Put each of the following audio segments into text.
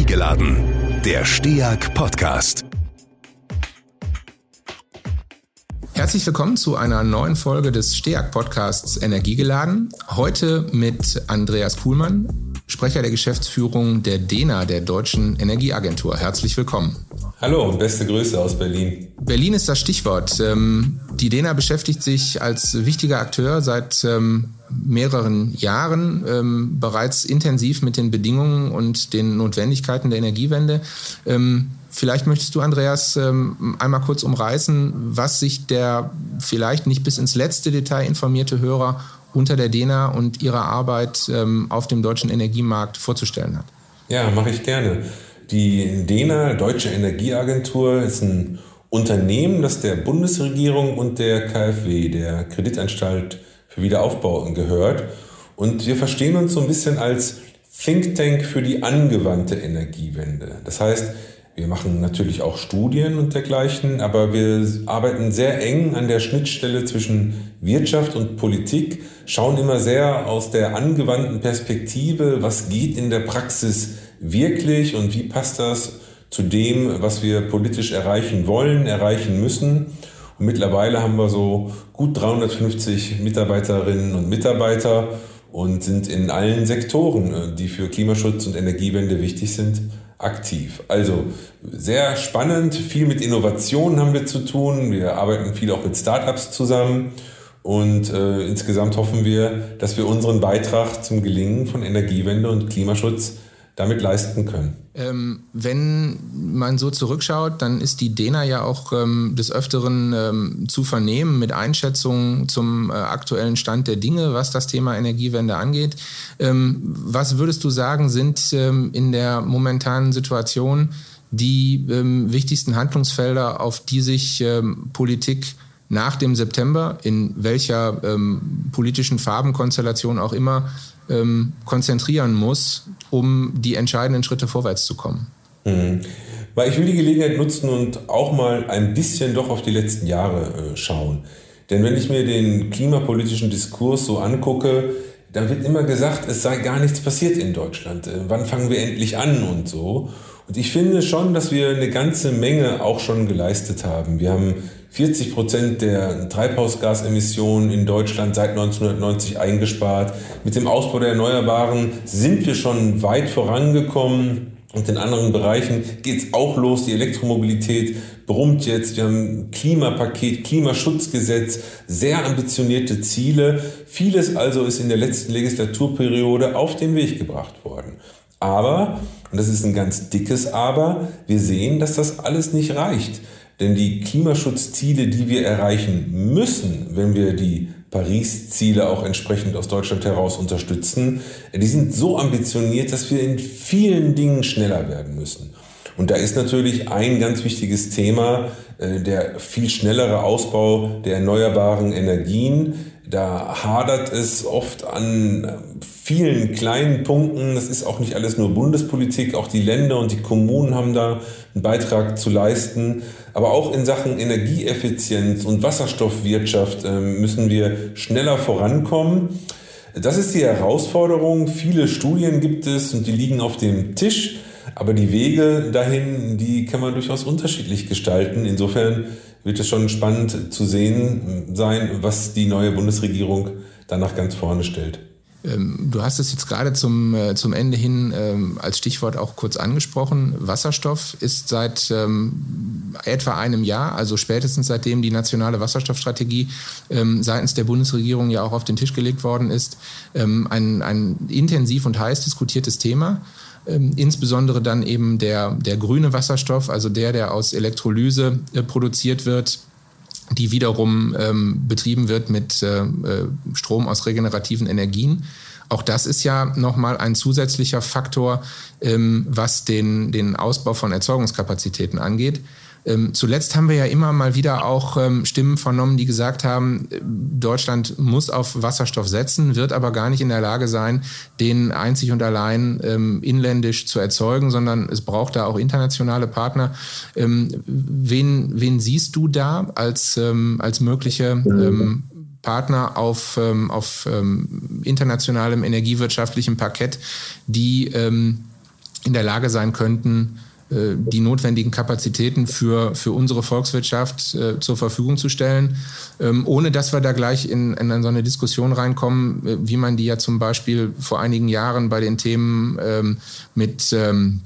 Energiegeladen, der STEAG Podcast. Herzlich willkommen zu einer neuen Folge des STEAG Podcasts Energiegeladen. Heute mit Andreas Kuhlmann, Sprecher der Geschäftsführung der DENA, der Deutschen Energieagentur. Herzlich willkommen. Hallo und beste Grüße aus Berlin. Berlin ist das Stichwort. Ähm, die DENA beschäftigt sich als wichtiger Akteur seit ähm, mehreren Jahren ähm, bereits intensiv mit den Bedingungen und den Notwendigkeiten der Energiewende. Vielleicht möchtest du, Andreas, einmal kurz umreißen, was sich der vielleicht nicht bis ins letzte Detail informierte Hörer unter der DENA und ihrer Arbeit auf dem deutschen Energiemarkt vorzustellen hat. Ja, mache ich gerne. Die DENA, Deutsche Energieagentur, ist ein Unternehmen, das der Bundesregierung und der KfW, der Kreditanstalt für Wiederaufbau, gehört. Und wir verstehen uns so ein bisschen als Think Tank für die angewandte Energiewende. Das heißt, wir machen natürlich auch Studien und dergleichen, aber wir arbeiten sehr eng an der Schnittstelle zwischen Wirtschaft und Politik, schauen immer sehr aus der angewandten Perspektive, was geht in der Praxis wirklich und wie passt das zu dem, was wir politisch erreichen wollen, erreichen müssen. Mittlerweile haben wir so gut 350 Mitarbeiterinnen und Mitarbeiter und sind in allen Sektoren, äh, die für Klimaschutz und Energiewende wichtig sind, aktiv. Also sehr spannend, viel mit Innovationen haben wir zu tun. Wir arbeiten viel auch mit Startups zusammen und äh, insgesamt hoffen wir, dass wir unseren Beitrag zum Gelingen von Energiewende und Klimaschutz damit leisten können. Ähm, wenn man so zurückschaut, dann ist die DENA ja auch ähm, des Öfteren ähm, zu vernehmen mit Einschätzungen zum äh, aktuellen Stand der Dinge, was das Thema Energiewende angeht. Ähm, was würdest du sagen, sind ähm, in der momentanen Situation die ähm, wichtigsten Handlungsfelder, auf die sich Politik nach dem September, in welcher politischen Farbenkonstellation auch immer, ähm, konzentrieren muss, um die entscheidenden Schritte vorwärts zu kommen. Mhm. Weil ich will die Gelegenheit nutzen und auch mal ein bisschen doch auf die letzten Jahre äh, schauen. Denn wenn ich mir den klimapolitischen Diskurs so angucke, dann wird immer gesagt, es sei gar nichts passiert in Deutschland. Äh, wann fangen wir endlich an und so. Und ich finde schon, dass wir eine ganze Menge auch schon geleistet haben. Wir haben 40 Prozent der Treibhausgasemissionen in Deutschland seit 1990 eingespart. Mit dem Ausbau der Erneuerbaren sind wir schon weit vorangekommen. Und in anderen Bereichen geht's auch los. Die Elektromobilität brummt jetzt. Wir haben Klimapaket, Klimaschutzgesetz, sehr ambitionierte Ziele. Vieles also ist in der letzten Legislaturperiode auf den Weg gebracht worden. Aber, und das ist ein ganz dickes Aber, wir sehen, dass das alles nicht reicht. Denn die Klimaschutzziele, die wir erreichen müssen, wenn wir die Paris-Ziele auch entsprechend aus Deutschland heraus unterstützen, die sind so ambitioniert, dass wir in vielen Dingen schneller werden müssen. Und da ist natürlich ein ganz wichtiges Thema äh, der viel schnellere Ausbau der erneuerbaren Energien. Da hadert es oft an vielen kleinen Punkten. Das ist auch nicht alles nur Bundespolitik, auch die Länder und die Kommunen haben da einen Beitrag zu leisten. Aber auch in Sachen Energieeffizienz und Wasserstoffwirtschaft ähm, müssen wir schneller vorankommen. Das ist die Herausforderung. Viele Studien gibt es und die liegen auf dem Tisch. Aber die Wege dahin, die kann man durchaus unterschiedlich gestalten. Insofern wird es schon spannend zu sehen sein, was die neue Bundesregierung danach ganz vorne stellt. Ähm, du hast es jetzt gerade zum, äh, zum Ende hin ähm, als Stichwort auch kurz angesprochen. Wasserstoff ist seit ähm, etwa einem Jahr, also spätestens seitdem die nationale Wasserstoffstrategie seitens der Bundesregierung ja auch auf den Tisch gelegt worden ist, ein, ein intensiv und heiß diskutiertes Thema. Ähm, insbesondere dann eben der, der grüne Wasserstoff, also der, der aus Elektrolyse äh, produziert wird, die wiederum ähm, betrieben wird mit äh, äh, Strom aus regenerativen Energien. Auch das ist ja nochmal ein zusätzlicher Faktor, ähm, was den, den Ausbau von Erzeugungskapazitäten angeht. Ähm, zuletzt haben wir ja immer mal wieder auch ähm, Stimmen vernommen, die gesagt haben, Deutschland muss auf Wasserstoff setzen, wird aber gar nicht in der Lage sein, den einzig und allein ähm, inländisch zu erzeugen, sondern es braucht da auch internationale Partner. Ähm, wen, wen siehst du da als, ähm, als mögliche ähm, Partner auf, auf internationalem energiewirtschaftlichem Parkett, die in der Lage sein könnten, äh, die notwendigen Kapazitäten für, für unsere Volkswirtschaft äh, zur Verfügung zu stellen, ähm, ohne dass wir da gleich in, in so eine Diskussion reinkommen, äh, wie man die ja zum Beispiel vor einigen Jahren bei den Themen ähm, mit ähm,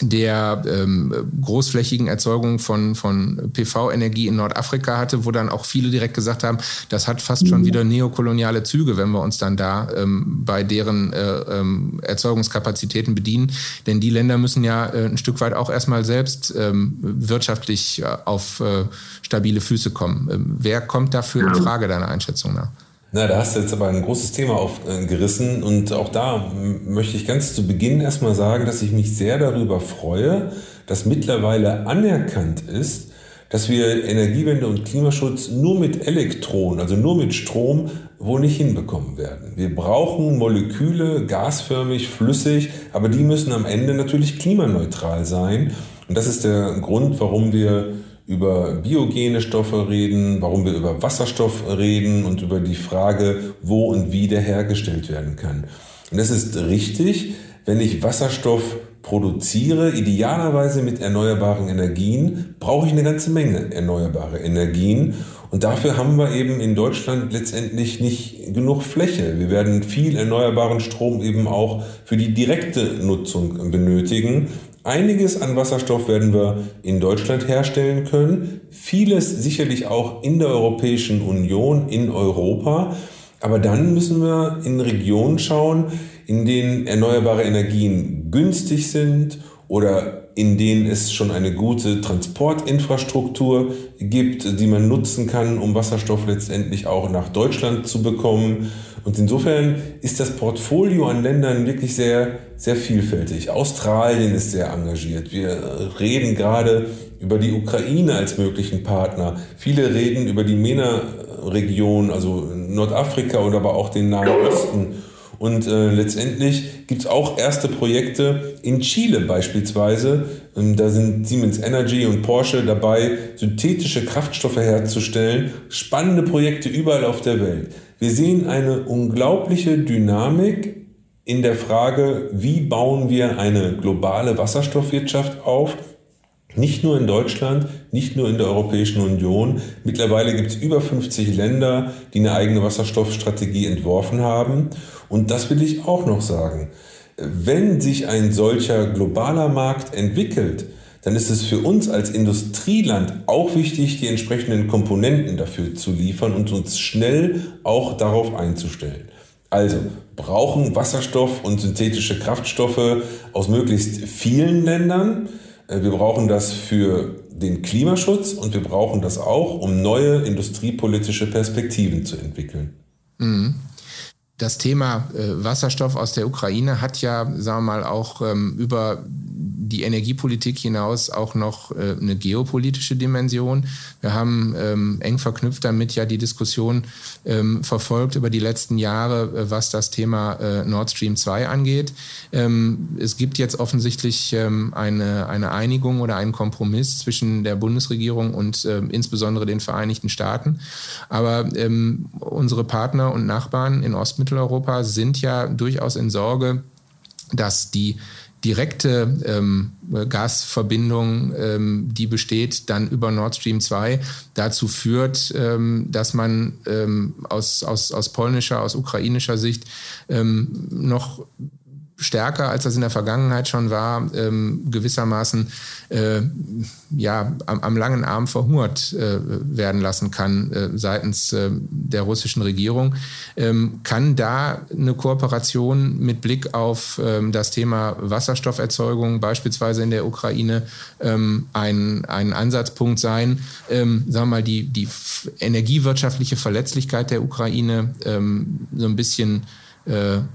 der ähm, großflächigen Erzeugung von, von PV-Energie in Nordafrika hatte, wo dann auch viele direkt gesagt haben, das hat fast schon mhm. wieder neokoloniale Züge, wenn wir uns dann da ähm, bei deren äh, ähm, Erzeugungskapazitäten bedienen. Denn die Länder müssen ja äh, ein Stück weit auch erstmal selbst ähm, wirtschaftlich äh, auf äh, stabile Füße kommen. Ähm, wer kommt dafür in Frage deiner Einschätzung nach? Na, da hast du jetzt aber ein großes Thema aufgerissen und auch da möchte ich ganz zu Beginn erstmal sagen, dass ich mich sehr darüber freue, dass mittlerweile anerkannt ist, dass wir Energiewende und Klimaschutz nur mit Elektronen, also nur mit Strom, wohl nicht hinbekommen werden. Wir brauchen Moleküle, gasförmig, flüssig, aber die müssen am Ende natürlich klimaneutral sein. Und das ist der Grund, warum wir über biogene Stoffe reden, warum wir über Wasserstoff reden und über die Frage, wo und wie der hergestellt werden kann. Und das ist richtig, wenn ich Wasserstoff produziere, idealerweise mit erneuerbaren Energien, brauche ich eine ganze Menge erneuerbare Energien. Und dafür haben wir eben in Deutschland letztendlich nicht genug Fläche. Wir werden viel erneuerbaren Strom eben auch für die direkte Nutzung benötigen. Einiges an Wasserstoff werden wir in Deutschland herstellen können, vieles sicherlich auch in der Europäischen Union, in Europa. Aber dann müssen wir in Regionen schauen, in denen erneuerbare Energien günstig sind oder in denen es schon eine gute Transportinfrastruktur gibt, die man nutzen kann, um Wasserstoff letztendlich auch nach Deutschland zu bekommen. Und insofern ist das Portfolio an Ländern wirklich sehr, sehr vielfältig. Australien ist sehr engagiert. Wir reden gerade über die Ukraine als möglichen Partner. Viele reden über die MENA-Region, also Nordafrika oder aber auch den Nahen Osten. Und äh, letztendlich gibt es auch erste Projekte in Chile beispielsweise. Ähm, da sind Siemens Energy und Porsche dabei, synthetische Kraftstoffe herzustellen. Spannende Projekte überall auf der Welt. Wir sehen eine unglaubliche Dynamik in der Frage, wie bauen wir eine globale Wasserstoffwirtschaft auf. Nicht nur in Deutschland, nicht nur in der Europäischen Union. Mittlerweile gibt es über 50 Länder, die eine eigene Wasserstoffstrategie entworfen haben. Und das will ich auch noch sagen. Wenn sich ein solcher globaler Markt entwickelt, dann ist es für uns als Industrieland auch wichtig, die entsprechenden Komponenten dafür zu liefern und uns schnell auch darauf einzustellen. Also brauchen Wasserstoff und synthetische Kraftstoffe aus möglichst vielen Ländern. Äh, wir brauchen das für den Klimaschutz und wir brauchen das auch, um neue industriepolitische Perspektiven zu entwickeln. Mhm. Das Thema äh, Wasserstoff aus der Ukraine hat ja, sagen wir mal, auch ähm, über die Energiepolitik hinaus auch noch äh, eine geopolitische Dimension. Wir haben ähm, eng verknüpft damit ja die Diskussion ähm, verfolgt über die letzten Jahre, äh, was das Thema äh, Nord Stream 2 angeht. Ähm, es gibt jetzt offensichtlich ähm, eine, eine Einigung oder einen Kompromiss zwischen der Bundesregierung und äh, insbesondere den Vereinigten Staaten. Aber ähm, unsere Partner und Nachbarn in Ostmitteleuropa sind ja durchaus in Sorge, dass die direkte ähm, Gasverbindung, ähm, die besteht, dann über Nord Stream 2 dazu führt, ähm, dass man ähm, aus, aus, aus polnischer, aus ukrainischer Sicht ähm, noch stärker, als das in der Vergangenheit schon war, ähm, gewissermaßen äh, ja, am, am, langen Arm verhungert äh, werden lassen kann äh, seitens äh, der russischen Regierung. Ähm, kann da eine Kooperation mit Blick auf ähm, das Thema Wasserstofferzeugung beispielsweise in der Ukraine ähm, ein, ein Ansatzpunkt sein, ähm, sagen wir mal, die, die energiewirtschaftliche Verletzlichkeit der Ukraine ähm, so ein bisschen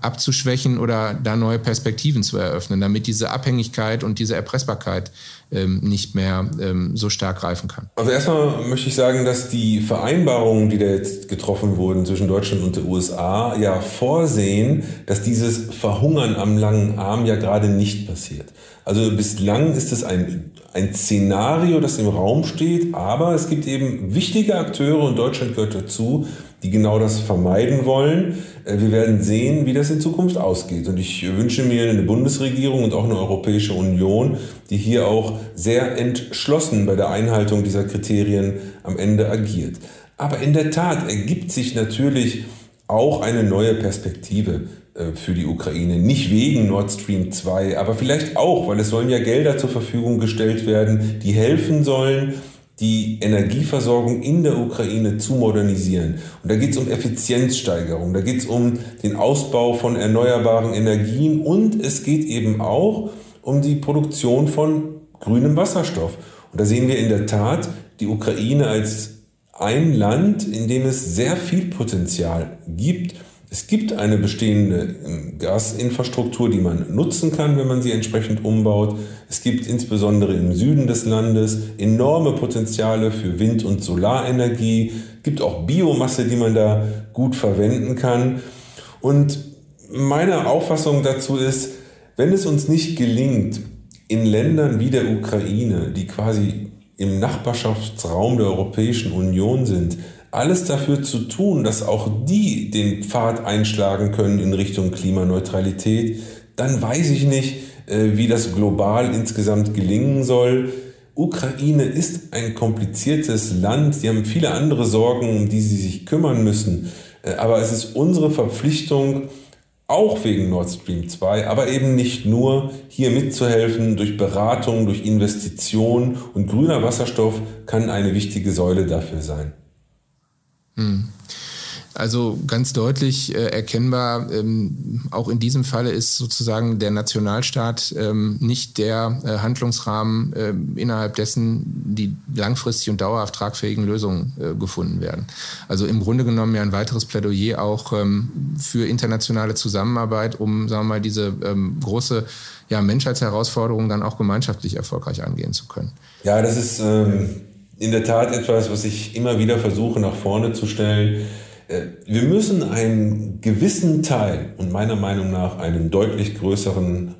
abzuschwächen oder da neue Perspektiven zu eröffnen, damit diese Abhängigkeit und diese Erpressbarkeit ähm, nicht mehr ähm, so stark greifen kann. Also erstmal möchte ich sagen, dass die Vereinbarungen, die da jetzt getroffen wurden zwischen Deutschland und den USA, ja vorsehen, dass dieses Verhungern am langen Arm ja gerade nicht passiert. Also bislang ist es ein, ein Szenario, das im Raum steht, aber es gibt eben wichtige Akteure und Deutschland gehört dazu, die genau das vermeiden wollen. Äh, wir werden sehen, wie das in Zukunft ausgeht. Und ich wünsche mir eine Bundesregierung und auch eine Europäische Union, die hier auch sehr entschlossen bei der Einhaltung dieser Kriterien am Ende agiert. Aber in der Tat ergibt sich natürlich auch eine neue Perspektive äh, für die Ukraine. Nicht wegen Nord Stream 2, aber vielleicht auch, weil es sollen ja Gelder zur Verfügung gestellt werden, die helfen sollen, die Energieversorgung in der Ukraine zu modernisieren. Und da geht es um Effizienzsteigerung, da geht es um den Ausbau von erneuerbaren Energien und es geht eben auch um die Produktion von grünem Wasserstoff. Und da sehen wir in der Tat die Ukraine als ein Land, in dem es sehr viel Potenzial gibt es gibt eine bestehende ähm, Gasinfrastruktur, die man nutzen kann, wenn man sie entsprechend umbaut. Es gibt insbesondere im Süden des Landes enorme Potenziale für Wind- und Solarenergie. Es gibt auch Biomasse, die man da gut verwenden kann. Und meine Auffassung dazu ist, wenn es uns nicht gelingt, in Ländern wie der Ukraine, die quasi im Nachbarschaftsraum der Europäischen Union sind, alles dafür zu tun, dass auch die den Pfad einschlagen können in Richtung Klimaneutralität, dann weiß ich nicht, äh, wie das global insgesamt gelingen soll. Ukraine ist ein kompliziertes Land. Sie haben viele andere Sorgen, um die sie sich kümmern müssen. Äh, aber es ist unsere Verpflichtung, auch wegen Nord Stream 2, aber eben nicht nur, hier mitzuhelfen durch Beratung, durch Investition. Und grüner Wasserstoff kann eine wichtige Säule dafür sein. Hm. Also ganz deutlich äh, erkennbar, ähm, auch in diesem Falle ist sozusagen der Nationalstaat ähm, nicht der äh, Handlungsrahmen, äh, innerhalb dessen die langfristig und dauerhaft tragfähigen Lösungen äh, gefunden werden. Also im Grunde genommen ja ein weiteres Plädoyer auch ähm, für internationale Zusammenarbeit, um, sagen wir mal, diese ähm, große ja, Menschheitsherausforderung dann auch gemeinschaftlich erfolgreich angehen zu können. Ja, das ist ähm, in der Tat etwas, was ich immer wieder versuche nach vorne zu stellen. Äh, wir müssen einen gewissen Teil und meiner Meinung nach einen deutlich größeren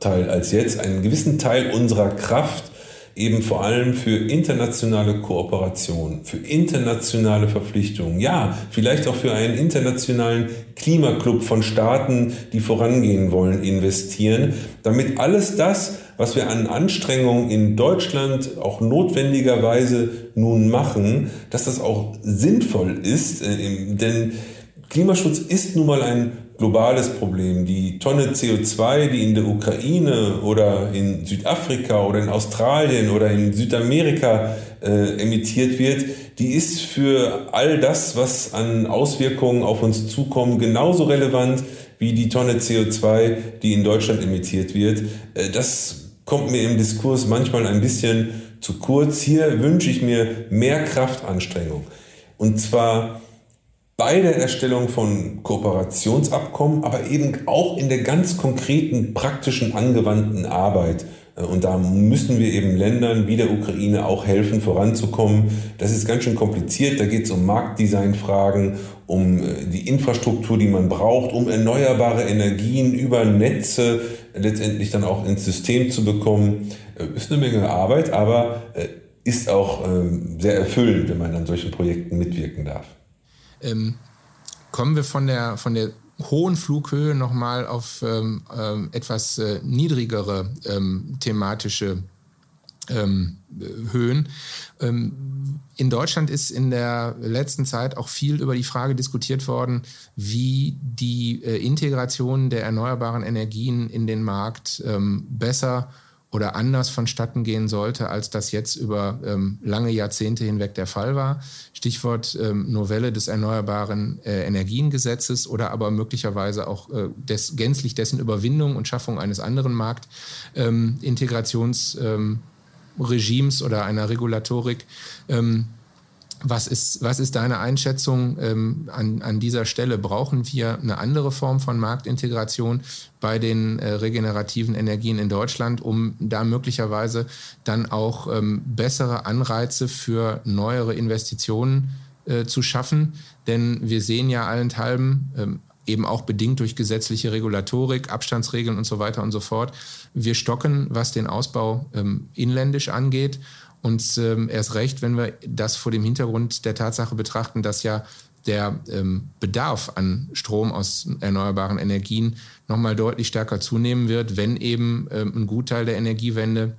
Teil als jetzt, einen gewissen Teil unserer Kraft eben vor allem für internationale Kooperation, für internationale Verpflichtungen, ja, vielleicht auch für einen internationalen Klimaclub von Staaten, die vorangehen wollen, investieren, damit alles das, was wir an Anstrengungen in Deutschland auch notwendigerweise nun machen, dass das auch sinnvoll ist, äh, denn Klimaschutz ist nun mal ein globales Problem. Die Tonne CO2, die in der Ukraine oder in Südafrika oder in Australien oder in Südamerika äh, emittiert wird, die ist für all das, was an Auswirkungen auf uns zukommt, genauso relevant wie die Tonne CO2, die in Deutschland emittiert wird. Äh, das kommt mir im Diskurs manchmal ein bisschen zu kurz. Hier wünsche ich mir mehr Kraftanstrengung. Und zwar bei der Erstellung von Kooperationsabkommen, aber eben auch in der ganz konkreten, praktischen, angewandten Arbeit. Äh, und da müssen wir eben Ländern wie der Ukraine auch helfen, voranzukommen. Das ist ganz schön kompliziert. Da geht es um Marktdesignfragen, um äh, die Infrastruktur, die man braucht, um erneuerbare Energien über Netze letztendlich dann auch ins System zu bekommen. Äh, ist eine Menge Arbeit, aber ist auch ähm, sehr erfüllend, wenn man an solchen Projekten mitwirken darf. Ähm, kommen wir von der, von der hohen Flughöhe nochmal auf ähm, ähm, etwas äh, niedrigere ähm, thematische ähm, Höhen. Ähm, in Deutschland ist in der letzten Zeit auch viel über die Frage diskutiert worden, wie die äh, Integration der erneuerbaren Energien in den Markt besser oder anders vonstatten gehen sollte, als das jetzt über ähm, lange Jahrzehnte hinweg der Fall war. Stichwort ähm, Novelle des Erneuerbaren äh, Energiengesetzes oder aber möglicherweise auch äh, des, gänzlich dessen Überwindung und Schaffung eines anderen Marktintegrationsregimes ähm, ähm, oder einer Regulatorik. Was ist, was ist deine Einschätzung ähm, an, an dieser Stelle? Brauchen wir eine andere Form von Marktintegration bei den äh, regenerativen Energien in Deutschland, um da möglicherweise dann auch ähm, bessere Anreize für neuere Investitionen äh, zu schaffen? Denn wir sehen ja allenthalben, ähm, eben auch bedingt durch gesetzliche Regulatorik, Abstandsregeln und so weiter und so fort, wir stocken, was den Ausbau ähm, inländisch angeht. Und ähm, erst recht, wenn wir das vor dem Hintergrund der Tatsache betrachten, dass ja der ähm, Bedarf an Strom aus erneuerbaren Energien nochmal deutlich stärker zunehmen wird, wenn eben ähm, ein Gutteil der Energiewende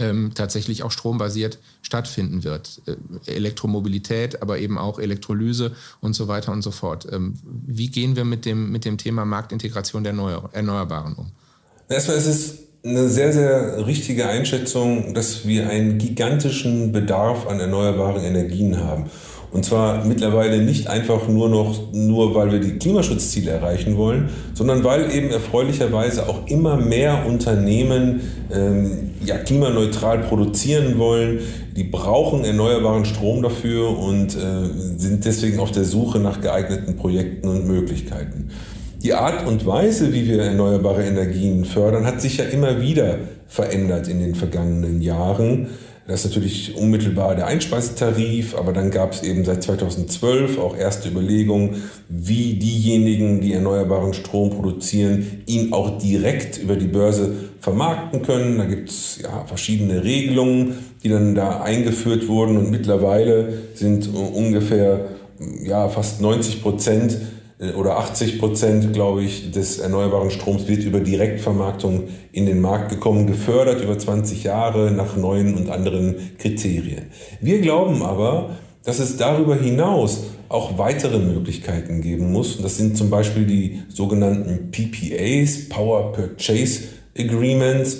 ähm, tatsächlich auch strombasiert stattfinden wird. Äh, Elektromobilität, aber eben auch Elektrolyse und so weiter und so fort. Ähm, wie gehen wir mit dem, mit dem Thema Marktintegration der Erneuer Erneuerbaren um? Erstmal ist es eine sehr, sehr richtige Einschätzung, dass wir einen gigantischen Bedarf an erneuerbaren Energien haben. Und zwar mittlerweile nicht einfach nur noch, nur weil wir die Klimaschutzziele erreichen wollen, sondern weil eben erfreulicherweise auch immer mehr Unternehmen ähm, ja, klimaneutral produzieren wollen. Die brauchen erneuerbaren Strom dafür und äh, sind deswegen auf der Suche nach geeigneten Projekten und Möglichkeiten. Die Art und Weise, wie wir erneuerbare Energien fördern, hat sich ja immer wieder verändert in den vergangenen Jahren. Das ist natürlich unmittelbar der Einspeisetarif, aber dann gab es eben seit 2012 auch erste Überlegungen, wie diejenigen, die erneuerbaren Strom produzieren, ihn auch direkt über die Börse vermarkten können. Da gibt es ja verschiedene Regelungen, die dann da eingeführt wurden und mittlerweile sind ungefähr ja, fast 90 Prozent äh, oder 80 Prozent, glaube ich, des erneuerbaren Stroms wird über Direktvermarktung in den Markt gekommen, gefördert über 20 Jahre nach neuen und anderen Kriterien. Wir glauben aber, dass es darüber hinaus auch weitere Möglichkeiten geben muss. Und das sind zum Beispiel die sogenannten PPAs, Power Purchase Agreements.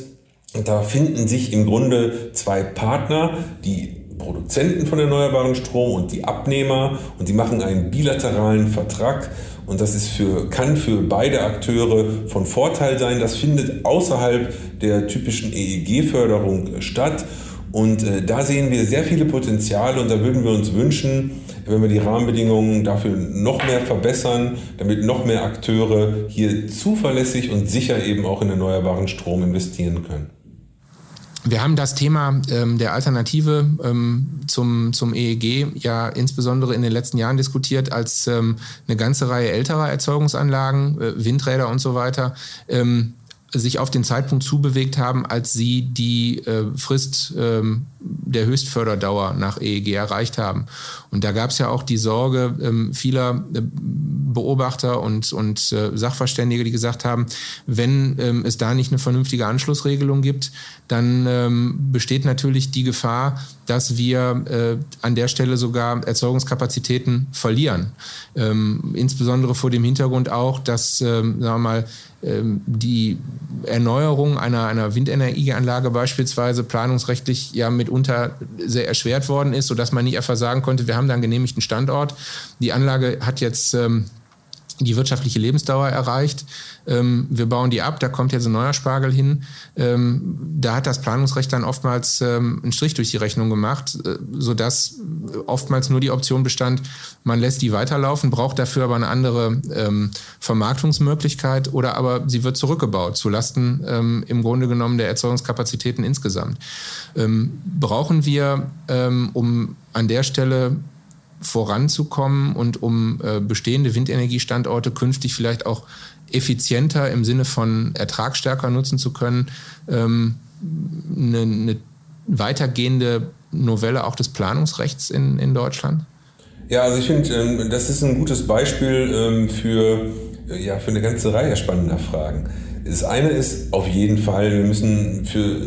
Und da finden sich im Grunde zwei Partner, die Produzenten von erneuerbaren Strom und die Abnehmer und die machen einen bilateralen Vertrag und das ist für, kann für beide Akteure von Vorteil sein. Das findet außerhalb der typischen EEG-Förderung statt und äh, da sehen wir sehr viele Potenziale und da würden wir uns wünschen, wenn wir die Rahmenbedingungen dafür noch mehr verbessern, damit noch mehr Akteure hier zuverlässig und sicher eben auch in erneuerbaren Strom investieren können. Wir haben das Thema ähm, der Alternative ähm, zum, zum EEG ja insbesondere in den letzten Jahren diskutiert, als ähm, eine ganze Reihe älterer Erzeugungsanlagen, äh, Windräder und so weiter, ähm, sich auf den Zeitpunkt zubewegt haben, als sie die äh, Frist ähm, der Höchstförderdauer nach EEG erreicht haben. Und da gab es ja auch die Sorge ähm, vieler äh, Beobachter und, und äh, Sachverständige, die gesagt haben, wenn ähm, es da nicht eine vernünftige Anschlussregelung gibt, dann ähm, besteht natürlich die Gefahr, dass wir äh, an der Stelle sogar Erzeugungskapazitäten verlieren. Ähm, insbesondere vor dem Hintergrund auch, dass, ähm, sagen wir mal, ähm, die Erneuerung einer, einer Windenergieanlage beispielsweise planungsrechtlich ja mitunter sehr erschwert worden ist, sodass man nicht einfach sagen konnte, wir haben da einen genehmigten Standort. Die Anlage hat jetzt ähm, die wirtschaftliche Lebensdauer erreicht. Ähm, wir bauen die ab, da kommt jetzt ein neuer Spargel hin. Ähm, da hat das Planungsrecht dann oftmals ähm, einen Strich durch die Rechnung gemacht, äh, sodass oftmals nur die Option bestand, man lässt die weiterlaufen, braucht dafür aber eine andere ähm, Vermarktungsmöglichkeit oder aber sie wird zurückgebaut zulasten ähm, im Grunde genommen der Erzeugungskapazitäten insgesamt. Ähm, brauchen wir, um an der Stelle voranzukommen und um äh, bestehende Windenergiestandorte künftig vielleicht auch effizienter im Sinne von ertragstärker nutzen zu können, ähm, eine, eine weitergehende Novelle auch des Planungsrechts in, in Deutschland? Ja, also ich finde, ähm, das ist ein gutes Beispiel ähm, für, ja, für eine ganze Reihe spannender Fragen. Das eine ist auf jeden Fall, wir müssen für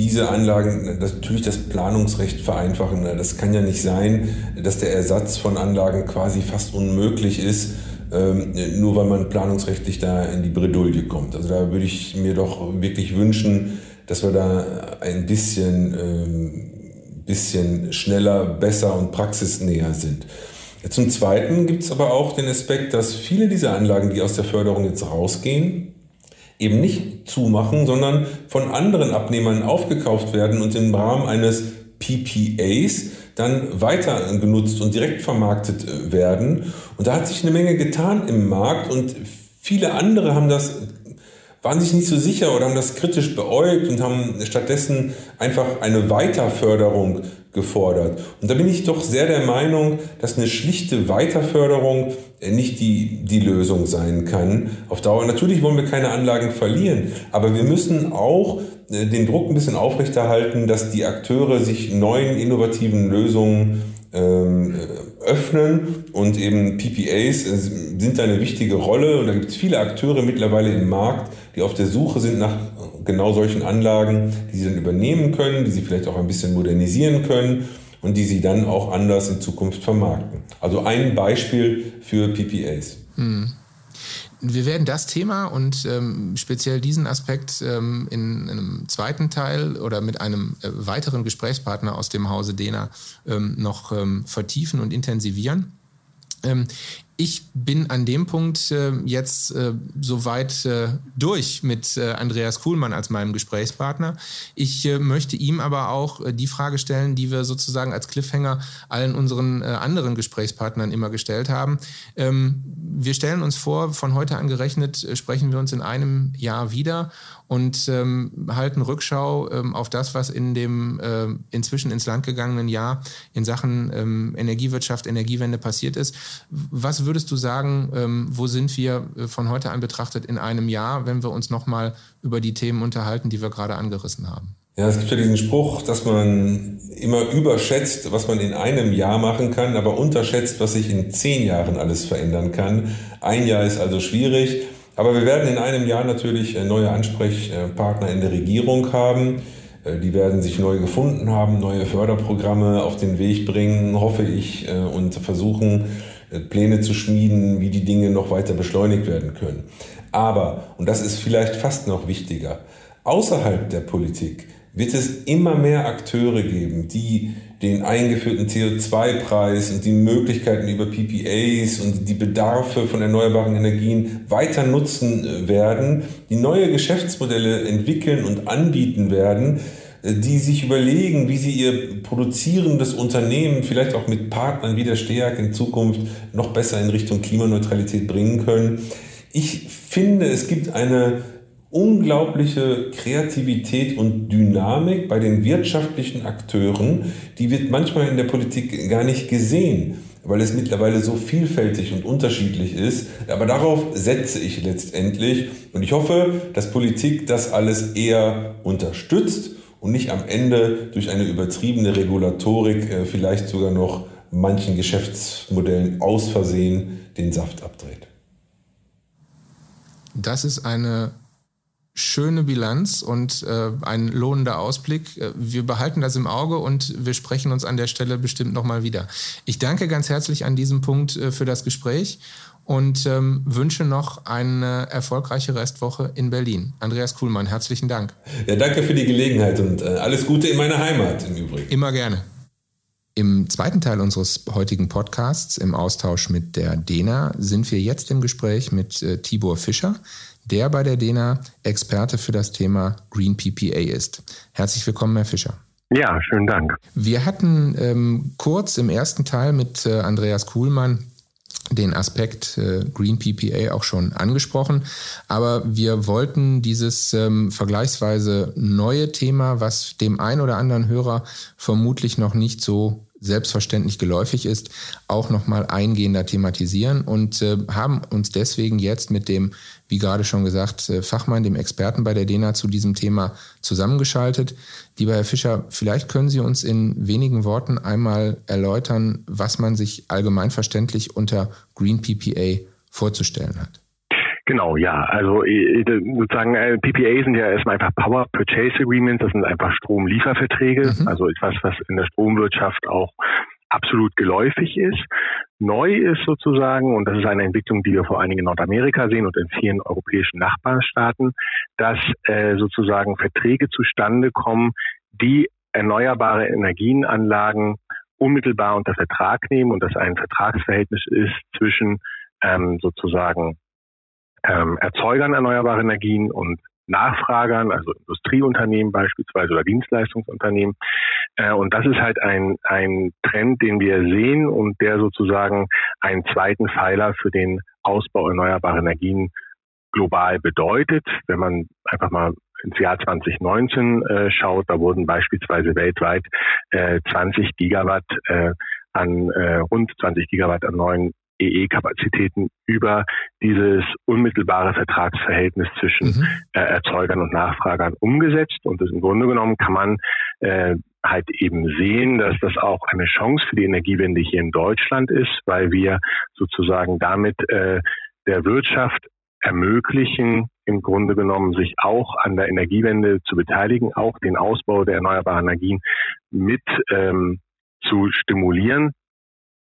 diese Anlagen natürlich das Planungsrecht vereinfachen. Das kann ja nicht sein, dass der Ersatz von Anlagen quasi fast unmöglich ist, ähm, nur weil man planungsrechtlich da in die Bredouille kommt. Also da würde ich mir doch wirklich wünschen, dass wir da ein bisschen, ähm, bisschen schneller, besser und praxisnäher sind. Zum Zweiten gibt es aber auch den Aspekt, dass viele dieser Anlagen, die aus der Förderung jetzt rausgehen, eben nicht zumachen, sondern von anderen Abnehmern aufgekauft werden und im Rahmen eines PPAs dann weiter genutzt und direkt vermarktet äh, werden. Und da hat sich eine Menge getan im Markt und viele andere haben das waren sich nicht so sicher oder haben das kritisch beäugt und haben stattdessen einfach eine Weiterförderung gefordert. Und da bin ich doch sehr der Meinung, dass eine schlichte Weiterförderung nicht die, die Lösung sein kann auf Dauer. Natürlich wollen wir keine Anlagen verlieren, aber wir müssen auch äh, den Druck ein bisschen aufrechterhalten, dass die Akteure sich neuen innovativen Lösungen ähm, öffnen und eben PPAs äh, sind da eine wichtige Rolle und da gibt es viele Akteure mittlerweile im Markt, die auf der Suche sind nach genau solchen Anlagen, die sie dann übernehmen können, die sie vielleicht auch ein bisschen modernisieren können und die sie dann auch anders in Zukunft vermarkten. Also ein Beispiel für PPAs. Hm. Wir werden das Thema und ähm, speziell diesen Aspekt ähm, in, in, einem zweiten Teil oder mit einem äh, weiteren Gesprächspartner aus dem Hause Dena ähm, noch ähm, vertiefen und intensivieren. Ich bin an dem Punkt äh, jetzt äh, soweit äh, durch mit äh, Andreas Kuhlmann als meinem Gesprächspartner. Ich äh, möchte ihm aber auch äh, die Frage stellen, die wir sozusagen als Cliffhanger allen unseren anderen Gesprächspartnern immer gestellt haben. Ähm, wir stellen uns vor, von heute an gerechnet sprechen wir uns in einem Jahr wieder und ähm, halten Rückschau ähm, auf das, was in dem äh, inzwischen ins Land gegangenen Jahr in Sachen ähm, Energiewirtschaft, Energiewende passiert ist. Was würdest du sagen, ähm, wo sind wir äh, von heute an betrachtet in einem Jahr, wenn wir uns nochmal über die Themen unterhalten, die wir gerade angerissen haben? Ja, es gibt ja diesen Spruch, dass man immer überschätzt, was man in einem Jahr machen kann, aber unterschätzt, was sich in zehn Jahren alles verändern kann. Ein Jahr ist also schwierig. Aber wir werden in einem Jahr natürlich äh, neue Ansprechpartner in der Regierung haben. Äh, die werden sich neu gefunden haben, neue Förderprogramme auf den Weg bringen, hoffe ich, äh, und versuchen, Pläne zu schmieden, wie die Dinge noch weiter beschleunigt werden können. Aber, und das ist vielleicht fast noch wichtiger, außerhalb der Politik wird es immer mehr Akteure geben, die den eingeführten CO2-Preis und die Möglichkeiten über PPAs und die Bedarfe von erneuerbaren Energien weiter nutzen äh, werden, die neue Geschäftsmodelle entwickeln und anbieten werden, äh, die sich überlegen, wie sie ihr produzierendes Unternehmen vielleicht auch mit Partnern wie der STEAG in Zukunft noch besser in Richtung Klimaneutralität bringen können. Ich finde, es gibt eine unglaubliche Kreativität und Dynamik bei den wirtschaftlichen Akteuren, die wird manchmal in der Politik gar nicht gesehen, weil es mittlerweile so vielfältig und unterschiedlich ist. Aber darauf setze ich letztendlich und ich hoffe, dass Politik das alles eher unterstützt und nicht am Ende durch eine übertriebene Regulatorik äh, vielleicht sogar noch manchen Geschäftsmodellen aus Versehen den Saft abdreht. Das ist eine schöne Bilanz und äh, ein lohnender Ausblick. Äh, wir behalten das im Auge und wir sprechen uns an der Stelle bestimmt nochmal wieder. Ich danke ganz herzlich an diesem Punkt äh, für das Gespräch und ähm, wünsche noch eine erfolgreiche Restwoche in Berlin. Andreas Kuhlmann, herzlichen Dank. Ja, danke für die Gelegenheit und äh, alles Gute in meiner Heimat im Übrigen. Immer gerne. Im zweiten Teil unseres heutigen Podcasts, im Austausch mit der DENA, sind wir jetzt im Gespräch mit äh, Tibor Fischer der bei der DENA Experte für das Thema Green PPA ist. Herzlich willkommen, Herr Fischer. Ja, schönen Dank. Wir hatten ähm, kurz im ersten Teil mit äh, Andreas Kuhlmann den Aspekt äh, Green PPA auch schon angesprochen. Aber wir wollten dieses ähm, vergleichsweise neue Thema, was dem ein oder anderen Hörer vermutlich noch nicht so selbstverständlich geläufig ist, auch nochmal eingehender thematisieren und äh, haben uns deswegen jetzt mit dem, wie gerade schon gesagt, äh, Fachmann, dem Experten bei der DENA zu diesem Thema zusammengeschaltet. Lieber Herr Fischer, vielleicht können Sie uns in wenigen Worten einmal erläutern, was man sich allgemeinverständlich unter Green PPA vorzustellen hat. Genau, ja. Also äh, sozusagen äh, PPA sind ja erstmal einfach Power Purchase Agreements, das sind einfach Stromlieferverträge, mhm. also etwas, was in der Stromwirtschaft auch absolut geläufig ist. Neu ist sozusagen, und das ist eine Entwicklung, die wir vor allen Dingen in Nordamerika sehen und in vielen europäischen Nachbarstaaten, dass äh, sozusagen Verträge zustande kommen, die erneuerbare Energienanlagen unmittelbar unter Vertrag nehmen und dass ein Vertragsverhältnis ist zwischen ähm, sozusagen ähm, Erzeugern erneuerbarer Energien und Nachfragern, also Industrieunternehmen beispielsweise oder Dienstleistungsunternehmen. Äh, und das ist halt ein, ein Trend, den wir sehen und der sozusagen einen zweiten Pfeiler für den Ausbau erneuerbarer Energien global bedeutet. Wenn man einfach mal ins Jahr 2019 äh, schaut, da wurden beispielsweise weltweit äh, 20 Gigawatt äh, an äh, rund 20 Gigawatt an neuen EE-Kapazitäten über dieses unmittelbare Vertragsverhältnis zwischen mhm. äh, Erzeugern und Nachfragern umgesetzt. Und das im Grunde genommen kann man äh, halt eben sehen, dass das auch eine Chance für die Energiewende hier in Deutschland ist, weil wir sozusagen damit äh, der Wirtschaft ermöglichen, im Grunde genommen sich auch an der Energiewende zu beteiligen, auch den Ausbau der erneuerbaren Energien mit ähm, zu stimulieren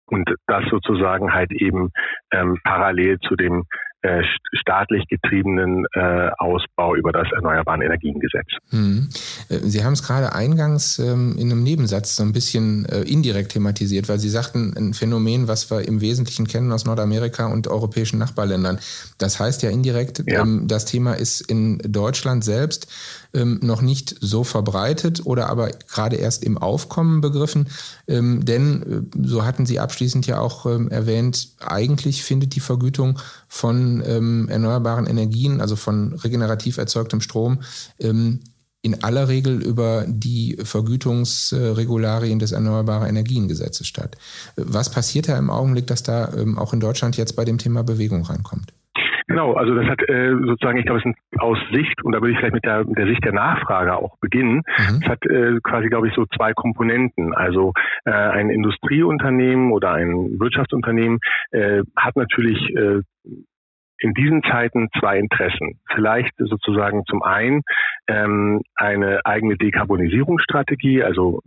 und das sozusagen halt eben ähm, parallel zu dem äh, staatlich getriebenen äh, Ausbau über das Erneuerbaren Energiengesetz. Hm. Sie haben es gerade eingangs ähm, in einem Nebensatz so ein bisschen äh, indirekt thematisiert, weil Sie sagten, ein Phänomen, was wir im Wesentlichen kennen aus Nordamerika und europäischen Nachbarländern. Das heißt ja indirekt, ja. Ähm, das Thema ist in Deutschland selbst ähm, noch nicht so verbreitet oder aber gerade erst im Aufkommen begriffen. Ähm, denn, äh, so hatten Sie abschließend ja auch ähm, erwähnt, eigentlich findet die Vergütung von ähm, erneuerbaren Energien, also von regenerativ erzeugtem Strom, ähm, in aller Regel über die Vergütungsregularien des Erneuerbaren Energiengesetzes statt. Was passiert da im Augenblick, dass da ähm, auch in Deutschland jetzt bei dem Thema Bewegung reinkommt? Genau, also das hat äh, sozusagen, ich glaube, es ist aus Sicht, und da würde ich vielleicht mit der, mit der Sicht der Nachfrager auch beginnen, mhm. es hat äh, quasi, glaube ich, so zwei Komponenten. Also äh, ein Industrieunternehmen oder ein Wirtschaftsunternehmen äh, hat natürlich äh, in diesen Zeiten zwei Interessen. Vielleicht sozusagen zum einen ähm, eine eigene Dekarbonisierungsstrategie, also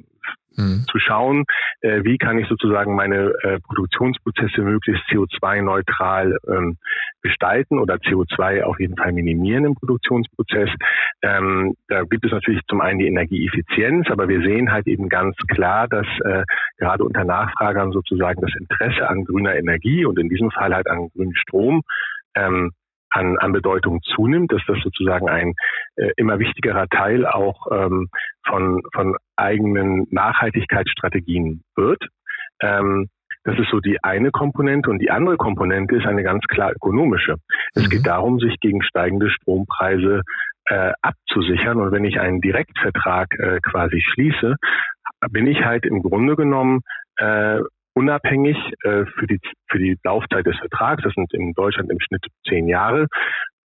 mhm. zu schauen, äh, wie kann ich sozusagen meine äh, Produktionsprozesse möglichst CO2-neutral ähm, gestalten oder CO2 auf jeden Fall minimieren im Produktionsprozess. Ähm, da gibt es natürlich zum einen die Energieeffizienz, aber wir sehen halt eben ganz klar, dass äh, gerade unter Nachfragern sozusagen das Interesse an grüner Energie und in diesem Fall halt an grünem Strom ähm, an, an Bedeutung zunimmt, dass das sozusagen ein äh, immer wichtigerer Teil auch ähm, von, von eigenen Nachhaltigkeitsstrategien wird. Ähm, das ist so die eine Komponente und die andere Komponente ist eine ganz klar ökonomische. Es mhm. geht darum, sich gegen steigende Strompreise äh, abzusichern und wenn ich einen Direktvertrag äh, quasi schließe, bin ich halt im Grunde genommen äh, unabhängig äh, für, die, für die Laufzeit des Vertrags, das sind in Deutschland im Schnitt zehn Jahre,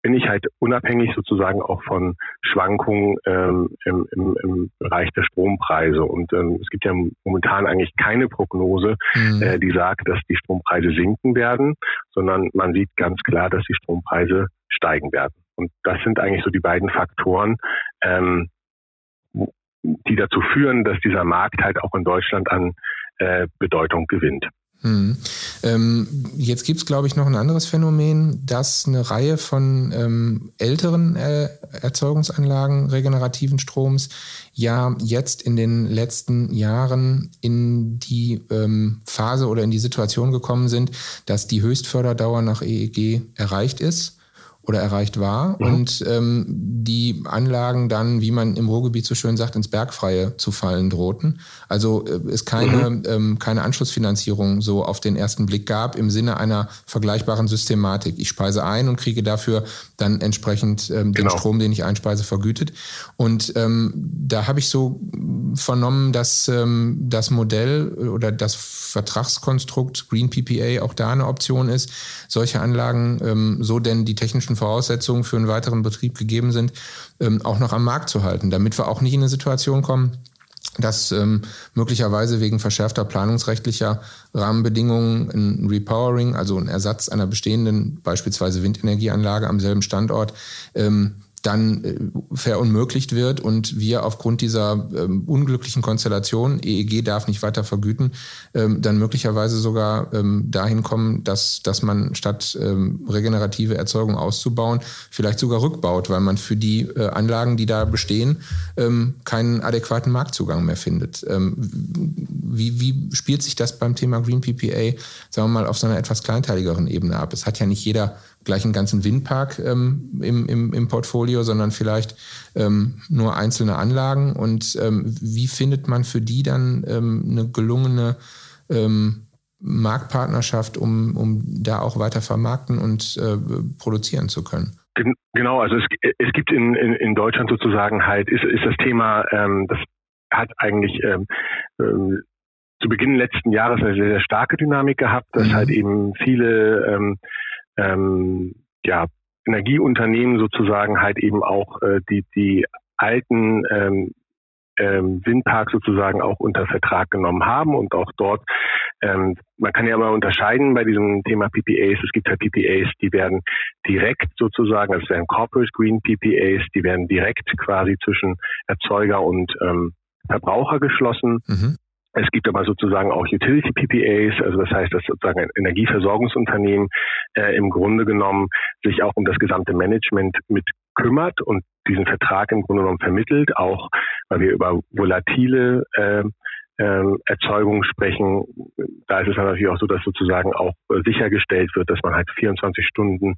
bin ich halt unabhängig sozusagen auch von Schwankungen ähm, im, im, im Bereich der Strompreise. Und ähm, es gibt ja momentan eigentlich keine Prognose, mhm. äh, die sagt, dass die Strompreise sinken werden, sondern man sieht ganz klar, dass die Strompreise steigen werden. Und das sind eigentlich so die beiden Faktoren, ähm, die dazu führen, dass dieser Markt halt auch in Deutschland an äh, Bedeutung gewinnt. Hm. Ähm, jetzt gibt es, glaube ich, noch ein anderes Phänomen, dass eine Reihe von ähm, älteren äh, Erzeugungsanlagen regenerativen Stroms ja jetzt in den letzten Jahren in die ähm, Phase oder in die Situation gekommen sind, dass die Höchstförderdauer nach EEG erreicht ist oder erreicht war mhm. und ähm, die Anlagen dann, wie man im Ruhrgebiet so schön sagt, ins Bergfreie zu fallen drohten. Also äh, es keine, mhm. ähm, keine Anschlussfinanzierung so auf den ersten Blick gab im Sinne einer vergleichbaren Systematik. Ich speise ein und kriege dafür dann entsprechend ähm, genau. den Strom, den ich einspeise, vergütet. Und ähm, da habe ich so vernommen, dass ähm, das Modell oder das Vertragskonstrukt Green PPA auch da eine Option ist, solche Anlagen, ähm, so denn die technischen technischen Voraussetzungen für einen weiteren Betrieb gegeben sind, ähm, auch noch am Markt zu halten, damit wir auch nicht in eine Situation kommen, dass ähm, möglicherweise wegen verschärfter planungsrechtlicher Rahmenbedingungen ein Repowering, also ein Ersatz einer bestehenden beispielsweise Windenergieanlage am selben Standort, ähm, dann äh, verunmöglicht wird und wir aufgrund dieser ähm, unglücklichen Konstellation, EEG darf nicht weiter vergüten, ähm, dann möglicherweise sogar ähm, dahin kommen, dass, dass man statt ähm, regenerative Erzeugung auszubauen, vielleicht sogar rückbaut, weil man für die äh, Anlagen, die da bestehen, ähm, keinen adäquaten Marktzugang mehr findet. Ähm, wie, wie spielt sich das beim Thema Green PPA, sagen wir mal, auf so einer etwas kleinteiligeren Ebene ab? Es hat ja nicht jeder gleich einen ganzen Windpark ähm, im, im, im Portfolio, sondern vielleicht ähm, nur einzelne Anlagen. Und ähm, wie findet man für die dann ähm, eine gelungene ähm, Marktpartnerschaft, um, um da auch weiter vermarkten und äh, produzieren zu können? Genau, also es, es gibt in, in, in Deutschland sozusagen halt, ist, ist das Thema, ähm, das hat eigentlich ähm, ähm zu Beginn letzten Jahres eine sehr, sehr starke Dynamik gehabt, dass mhm. halt eben viele ähm, ähm, ja, Energieunternehmen sozusagen halt eben auch äh, die, die alten ähm, ähm, Windparks sozusagen auch unter Vertrag genommen haben und auch dort, ähm, man kann ja aber unterscheiden bei diesem Thema PPAs, es gibt ja PPAs, die werden direkt sozusagen, das wären Corporate Green PPAs, die werden direkt quasi zwischen Erzeuger und ähm, Verbraucher geschlossen. Mhm. Es gibt aber sozusagen auch Utility PPAs, also das heißt, dass sozusagen ein Energieversorgungsunternehmen äh, im Grunde genommen sich auch um das gesamte Management mit kümmert und diesen Vertrag im Grunde genommen vermittelt, auch weil wir über volatile äh, äh, Erzeugung sprechen. Da ist es dann natürlich auch so, dass sozusagen auch äh, sichergestellt wird, dass man halt 24 Stunden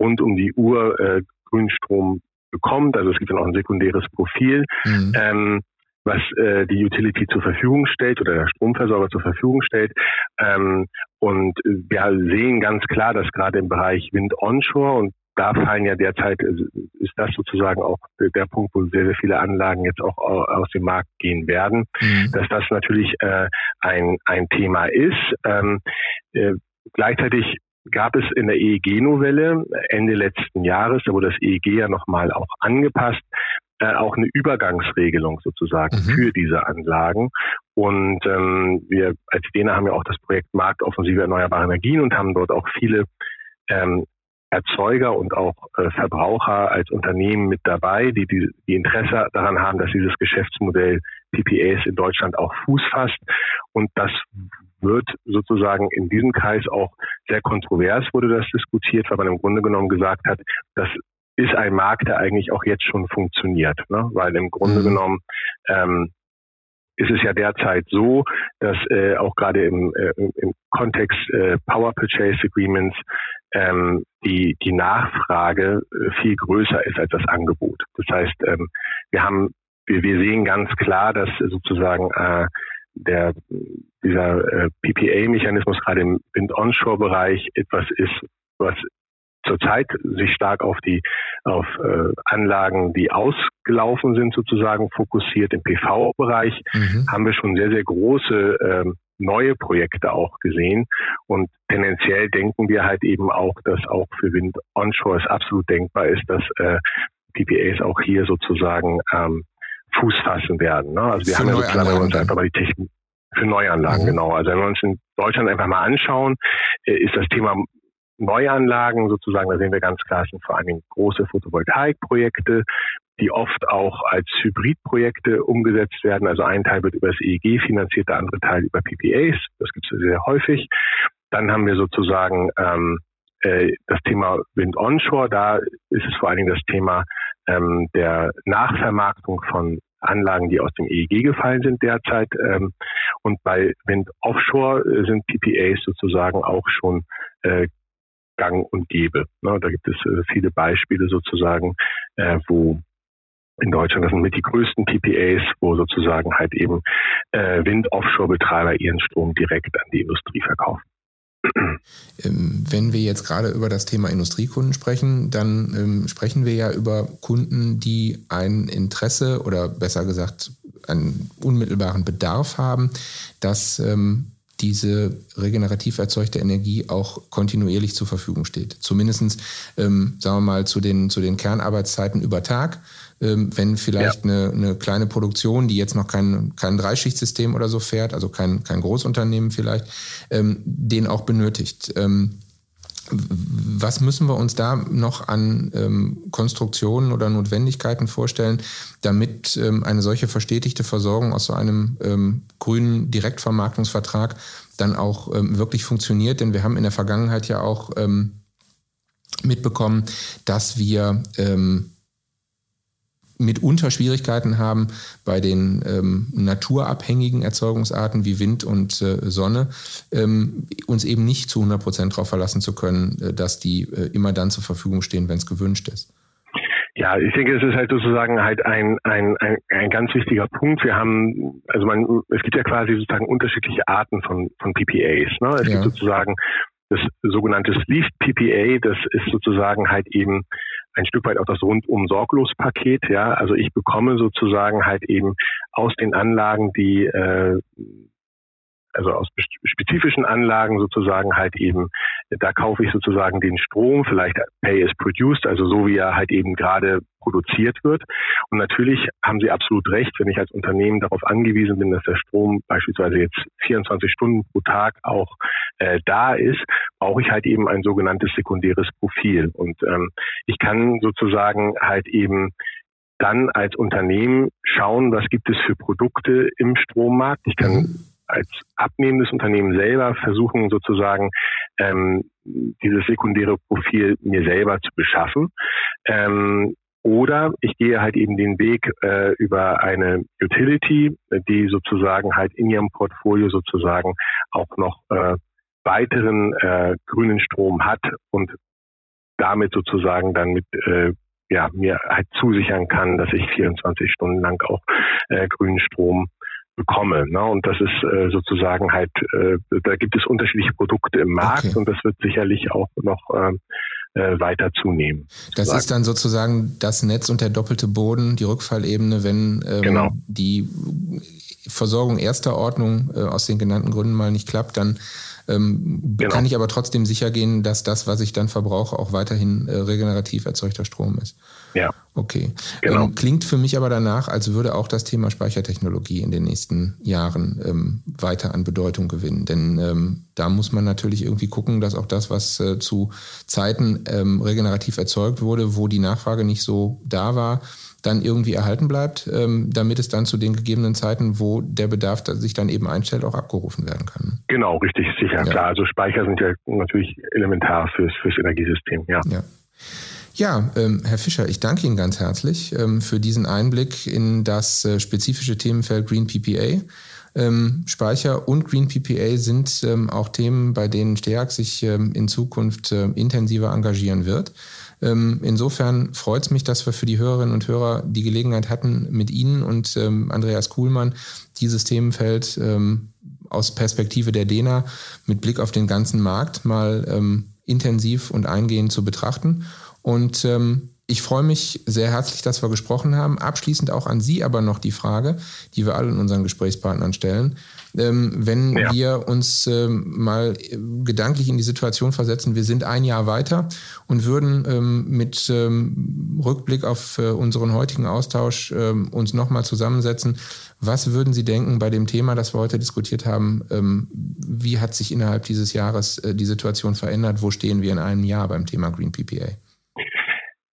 rund um die Uhr äh, Grünstrom bekommt. Also es gibt dann auch ein sekundäres Profil. Mhm. Ähm, was äh, die Utility zur Verfügung stellt oder der Stromversorger zur Verfügung stellt. Ähm, und wir sehen ganz klar, dass gerade im Bereich Wind onshore und da fallen ja derzeit, äh, ist das sozusagen auch der Punkt, wo sehr, sehr viele Anlagen jetzt auch aus dem Markt gehen werden, mhm. dass das natürlich äh, ein, ein Thema ist. Ähm, äh, gleichzeitig gab es in der EEG-Novelle Ende letzten Jahres, da wurde das EEG ja nochmal auch angepasst, äh, auch eine Übergangsregelung sozusagen mhm. für diese Anlagen. Und ähm, wir als Dena haben ja auch das Projekt Marktoffensive Erneuerbare Energien und haben dort auch viele ähm, Erzeuger und auch äh, Verbraucher als Unternehmen mit dabei, die, die die Interesse daran haben, dass dieses Geschäftsmodell PPAs in Deutschland auch Fuß fasst. Und das wird sozusagen in diesem Kreis auch sehr kontrovers wurde das diskutiert, weil man im Grunde genommen gesagt hat, das ist ein Markt, der eigentlich auch jetzt schon funktioniert, ne? weil im Grunde mhm. genommen ähm, ist es ja derzeit so, dass äh, auch gerade im, äh, im Kontext äh, Power Purchase Agreements ähm, die, die Nachfrage äh, viel größer ist als das Angebot. Das heißt, ähm, wir haben, wir, wir sehen ganz klar, dass sozusagen äh, der, dieser äh, PPA-Mechanismus gerade im Wind-Onshore-Bereich etwas ist, was zurzeit sich stark auf die auf äh, Anlagen, die ausgelaufen sind, sozusagen fokussiert. Im PV-Bereich mhm. haben wir schon sehr, sehr große ähm, neue Projekte auch gesehen. Und tendenziell denken wir halt eben auch, dass auch für Wind Onshore es absolut denkbar ist, dass äh, PPAs auch hier sozusagen ähm, Fuß fassen werden. Ne? Also wir für haben ja sozusagen uns einfach mal die Technik für Neuanlagen, mhm. genau. Also wenn wir uns in Deutschland einfach mal anschauen, äh, ist das Thema Neuanlagen sozusagen, da sehen wir ganz klar, sind vor allen Dingen große Photovoltaikprojekte, die oft auch als Hybridprojekte umgesetzt werden. Also ein Teil wird über das EEG finanziert, der andere Teil über PPAs. Das gibt es sehr häufig. Dann haben wir sozusagen ähm, äh, das Thema Wind Onshore. Da ist es vor allen Dingen das Thema ähm, der Nachvermarktung von Anlagen, die aus dem EEG gefallen sind derzeit. Ähm, und bei Wind Offshore äh, sind PPAs sozusagen auch schon äh, gang und gäbe. Ne, da gibt es äh, viele Beispiele sozusagen, äh, wo in Deutschland, das sind mit die größten PPAs, wo sozusagen halt eben äh, Wind-Offshore-Betreiber ihren Strom direkt an die Industrie verkaufen. Ähm, wenn wir jetzt gerade über das Thema Industriekunden sprechen, dann ähm, sprechen wir ja über Kunden, die ein Interesse oder besser gesagt einen unmittelbaren Bedarf haben, dass ähm, diese regenerativ erzeugte Energie auch kontinuierlich zur Verfügung steht. Zumindest, ähm, sagen wir mal, zu den, zu den Kernarbeitszeiten über Tag. Ähm, wenn vielleicht ja. eine, eine kleine Produktion, die jetzt noch kein, kein Dreischichtsystem oder so fährt, also kein, kein Großunternehmen vielleicht, ähm, den auch benötigt. Ähm, was müssen wir uns da noch an ähm, Konstruktionen oder Notwendigkeiten vorstellen, damit ähm, eine solche verstetigte Versorgung aus so einem ähm, grünen Direktvermarktungsvertrag dann auch ähm, wirklich funktioniert? Denn wir haben in der Vergangenheit ja auch ähm, mitbekommen, dass wir ähm, mitunter Schwierigkeiten haben bei den ähm, naturabhängigen Erzeugungsarten wie Wind und äh, Sonne, ähm, uns eben nicht zu 100 Prozent darauf verlassen zu können, äh, dass die äh, immer dann zur Verfügung stehen, wenn es gewünscht ist. Ja, ich denke, es ist halt sozusagen halt ein, ein, ein, ein ganz wichtiger Punkt. Wir haben, also man, es gibt ja quasi sozusagen unterschiedliche Arten von, von PPAs. Ne? Es ja. gibt sozusagen das sogenannte Sleeve PPA, das ist sozusagen halt eben ein Stück weit auch das rundum sorglos Paket. Ja, also ich bekomme sozusagen halt eben aus den Anlagen die äh, also aus spezifischen Anlagen sozusagen halt eben, da kaufe ich sozusagen den Strom, vielleicht Pay is produced, also so wie er halt eben gerade produziert wird. Und natürlich haben Sie absolut recht, wenn ich als Unternehmen darauf angewiesen bin, dass der Strom beispielsweise jetzt 24 Stunden pro Tag auch äh, da ist, brauche ich halt eben ein sogenanntes sekundäres Profil. Und ähm, ich kann sozusagen halt eben dann als Unternehmen schauen, was gibt es für Produkte im Strommarkt. Ich kann mhm. Als abnehmendes Unternehmen selber versuchen, sozusagen ähm, dieses sekundäre Profil mir selber zu beschaffen. Ähm, oder ich gehe halt eben den Weg äh, über eine Utility, die sozusagen halt in ihrem Portfolio sozusagen auch noch äh, weiteren äh, grünen Strom hat und damit sozusagen dann mit äh, ja, mir halt zusichern kann, dass ich 24 Stunden lang auch äh, grünen Strom bekomme. Ne? Und das ist äh, sozusagen halt, äh, da gibt es unterschiedliche Produkte im Markt okay. und das wird sicherlich auch noch äh, äh, weiter zunehmen. Das ist dann sozusagen das Netz und der doppelte Boden, die Rückfallebene, wenn ähm, genau. die Versorgung erster Ordnung äh, aus den genannten Gründen mal nicht klappt, dann ähm, genau. kann ich aber trotzdem sicher gehen, dass das, was ich dann verbrauche, auch weiterhin äh, regenerativ erzeugter Strom ist. Ja. Okay. Genau. Ähm, klingt für mich aber danach, als würde auch das Thema Speichertechnologie in den nächsten Jahren ähm, weiter an Bedeutung gewinnen. Denn ähm, da muss man natürlich irgendwie gucken, dass auch das, was äh, zu Zeiten ähm, regenerativ erzeugt wurde, wo die Nachfrage nicht so da war, dann irgendwie erhalten bleibt, ähm, damit es dann zu den gegebenen Zeiten, wo der Bedarf sich dann eben einstellt, auch abgerufen werden kann. Genau, richtig, sicher, ja. klar. Also Speicher sind ja natürlich elementar fürs, fürs Energiesystem, ja. ja. Ja, ähm, Herr Fischer, ich danke Ihnen ganz herzlich ähm, für diesen Einblick in das äh, spezifische Themenfeld Green PPA. Ähm, Speicher und Green PPA sind ähm, auch Themen, bei denen STEAG sich ähm, in Zukunft äh, intensiver engagieren wird. Ähm, insofern freut es mich, dass wir für die Hörerinnen und Hörer die Gelegenheit hatten, mit Ihnen und Andreas Kuhlmann dieses Themenfeld aus Perspektive der DENA mit Blick auf den ganzen Markt mal intensiv und eingehend zu betrachten. Und ähm, ich freue mich sehr herzlich, dass wir gesprochen haben. Abschließend auch an Sie aber noch die Frage, die wir alle unseren Gesprächspartnern stellen. Ähm, wenn ja. wir uns ähm, mal gedanklich in die Situation versetzen, wir sind ein Jahr weiter und würden ähm, mit ähm, Rückblick auf äh, unseren heutigen Austausch ähm, uns nochmal zusammensetzen. Was würden Sie denken bei dem Thema, das wir heute diskutiert haben? Ähm, wie hat sich innerhalb dieses Jahres äh, die Situation verändert? Wo stehen wir in einem Jahr beim Thema Green PPA?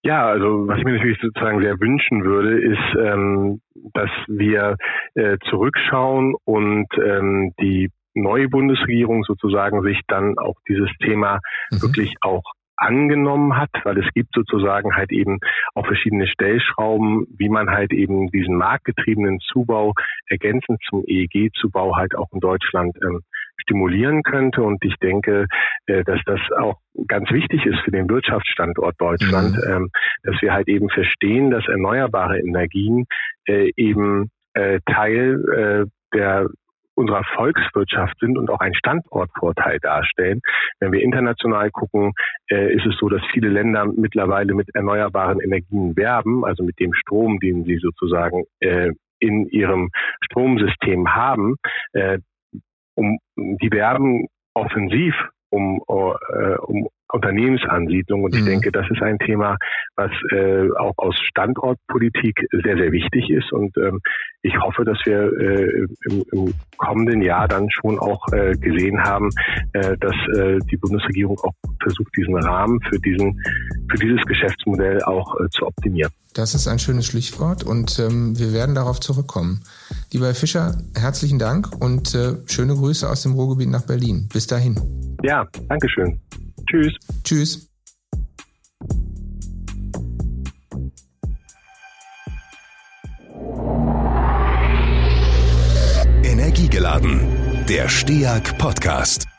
Ja, also was ich mir natürlich sozusagen sehr wünschen würde, ist, ähm, dass wir äh, zurückschauen und ähm, die neue Bundesregierung sozusagen sich dann auch dieses Thema mhm. wirklich auch angenommen hat, weil es gibt sozusagen halt eben auch verschiedene Stellschrauben, wie man halt eben diesen marktgetriebenen Zubau ergänzend zum EEG-Zubau halt auch in Deutschland ähm, stimulieren könnte. Und ich denke, äh, dass das auch ganz wichtig ist für den Wirtschaftsstandort Deutschland, mhm. ähm, dass wir halt eben verstehen, dass erneuerbare Energien äh, eben äh, Teil der unserer Volkswirtschaft sind und auch einen Standortvorteil darstellen. Wenn wir international gucken, ist es so, dass viele Länder mittlerweile mit erneuerbaren Energien werben, also mit dem Strom, den sie sozusagen in ihrem Stromsystem haben. Um, die werben offensiv um, äh, um Unternehmensansiedlung. Und ich mhm. denke, das ist ein Thema, was äh, auch aus Standortpolitik sehr, sehr wichtig ist. Und ähm, ich hoffe, dass wir äh, im, im kommenden Jahr dann schon auch äh, gesehen haben, äh, dass äh, die Bundesregierung auch versucht, diesen Rahmen für diesen für dieses Geschäftsmodell auch äh, zu optimieren. Das ist ein schönes Stichwort und ähm, wir werden darauf zurückkommen. Lieber Herr Fischer, herzlichen Dank und schöne Grüße aus dem Ruhrgebiet nach Berlin. Bis dahin. Ja, Dankeschön. Tschüss. Tschüss. Energiegeladen. Der STEAG Podcast.